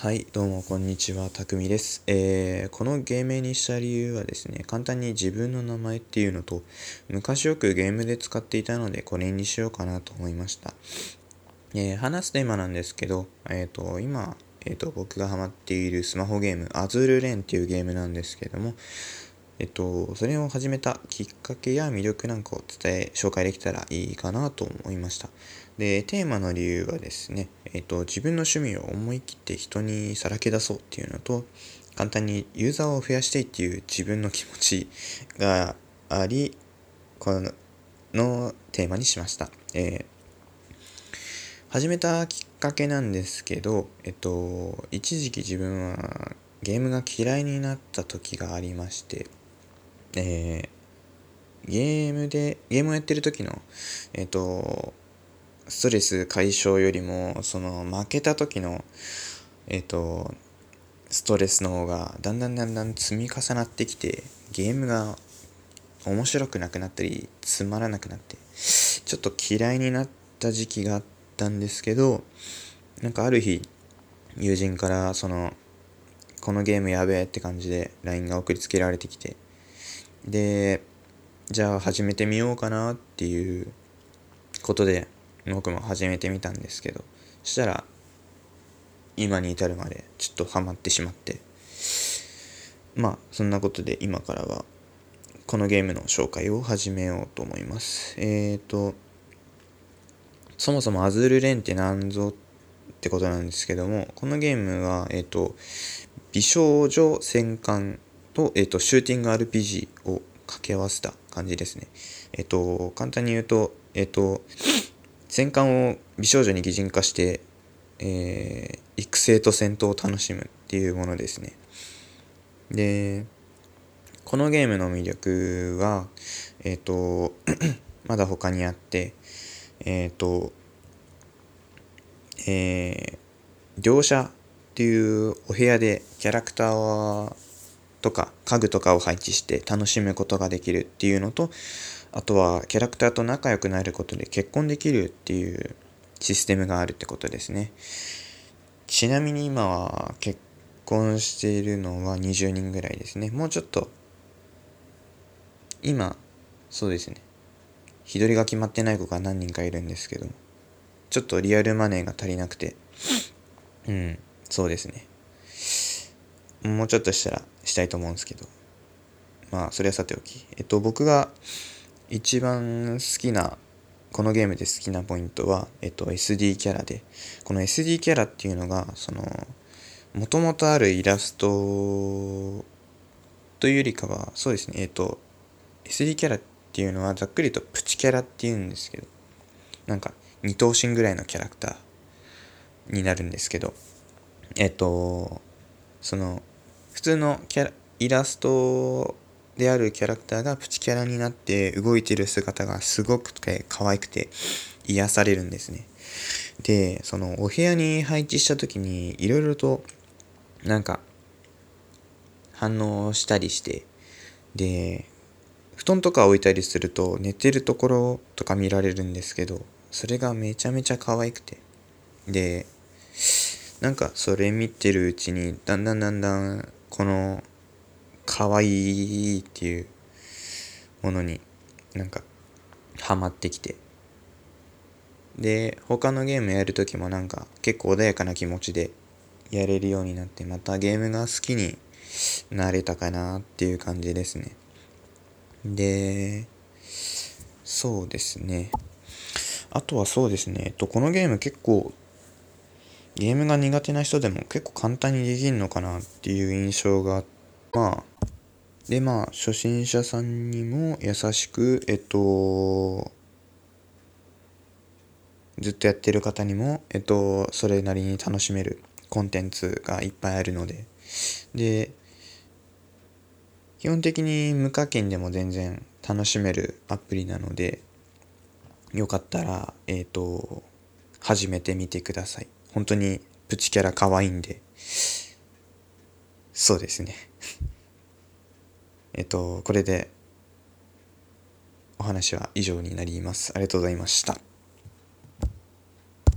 はい、どうもこんにちは、たくみです。えー、この芸名にした理由はですね、簡単に自分の名前っていうのと、昔よくゲームで使っていたので、これにしようかなと思いました。えー、話すテーマなんですけど、えっ、ー、と、今、えっ、と、僕がハマっているスマホゲーム、アズールレンっていうゲームなんですけども、えっと、それを始めたきっかけや魅力なんかを伝え、紹介できたらいいかなと思いました。で、テーマの理由はですね、えっと、自分の趣味を思い切って人にさらけ出そうっていうのと、簡単にユーザーを増やしたいっていう自分の気持ちがあり、こののテーマにしました。えー、始めたきっかけなんですけど、えっと、一時期自分はゲームが嫌いになった時がありまして、えー、ゲームで、ゲームをやってる時の、えっ、ー、と、ストレス解消よりも、その負けた時の、えっ、ー、と、ストレスの方がだんだんだんだん積み重なってきて、ゲームが面白くなくなったり、つまらなくなって、ちょっと嫌いになった時期があったんですけど、なんかある日、友人からその、このゲームやべえって感じで LINE が送りつけられてきて、で、じゃあ始めてみようかなっていうことで僕も始めてみたんですけど、そしたら今に至るまでちょっとハマってしまって、まあそんなことで今からはこのゲームの紹介を始めようと思います。えっ、ー、と、そもそもアズールレンって何ぞってことなんですけども、このゲームは、えっ、ー、と、美少女戦艦と、えっ、ー、と、シューティング RPG を掛け合わせた感じですね。えっ、ー、と、簡単に言うと、えっ、ー、と、戦艦を美少女に擬人化して、えー、育成と戦闘を楽しむっていうものですね。で、このゲームの魅力は、えっ、と、まだ他にあって、えっ、と、えー、描写っていうお部屋でキャラクターとか家具とかを配置して楽しむことができるっていうのとあとはキャラクターと仲良くなることで結婚できるっていうシステムがあるってことですね。ちなみに今は結婚しているのは20人ぐらいですね。もうちょっと今そうですね。日取りが決まってない子が何人かいるんですけどちょっとリアルマネーが足りなくてうんそうですね。もうちょっとしたらしたいと思うんですけど。まあそれはさておき。えっと僕が一番好きなこのゲームで好きなポイントは、えっと、SD キャラで。この SD キャラっていうのがそのもともとあるイラストというよりかはそうですね。えっと SD キャラっていうのはざっくりとプチキャラっていうんですけど。なんか二頭身ぐらいのキャラクターになるんですけど。えっとその普通のキャライラストであるキャラクターがプチキャラになって動いてる姿がすごく可愛くて癒されるんですね。で、そのお部屋に配置した時にいろいろとなんか反応したりして、で、布団とか置いたりすると寝てるところとか見られるんですけど、それがめちゃめちゃ可愛くて。で、なんかそれ見てるうちにだんだんだんだんこの可愛いっていうものになんかハマってきて。で他のゲームやるときもなんか結構穏やかな気持ちでやれるようになってまたゲームが好きになれたかなっていう感じですね。でそうですね。あとはそうですね、えっと、このゲーム結構ゲームが苦手な人でも結構簡単にできるのかなっていう印象がまあでまあ初心者さんにも優しくえっとずっとやってる方にもえっとそれなりに楽しめるコンテンツがいっぱいあるので。で基本的に無課金でも全然楽しめるアプリなのでよかったらえっと始めてみてください。本当にプチキャラ可愛いんで、そうですね。えっと、これでお話は以上になります。ありがとうございました。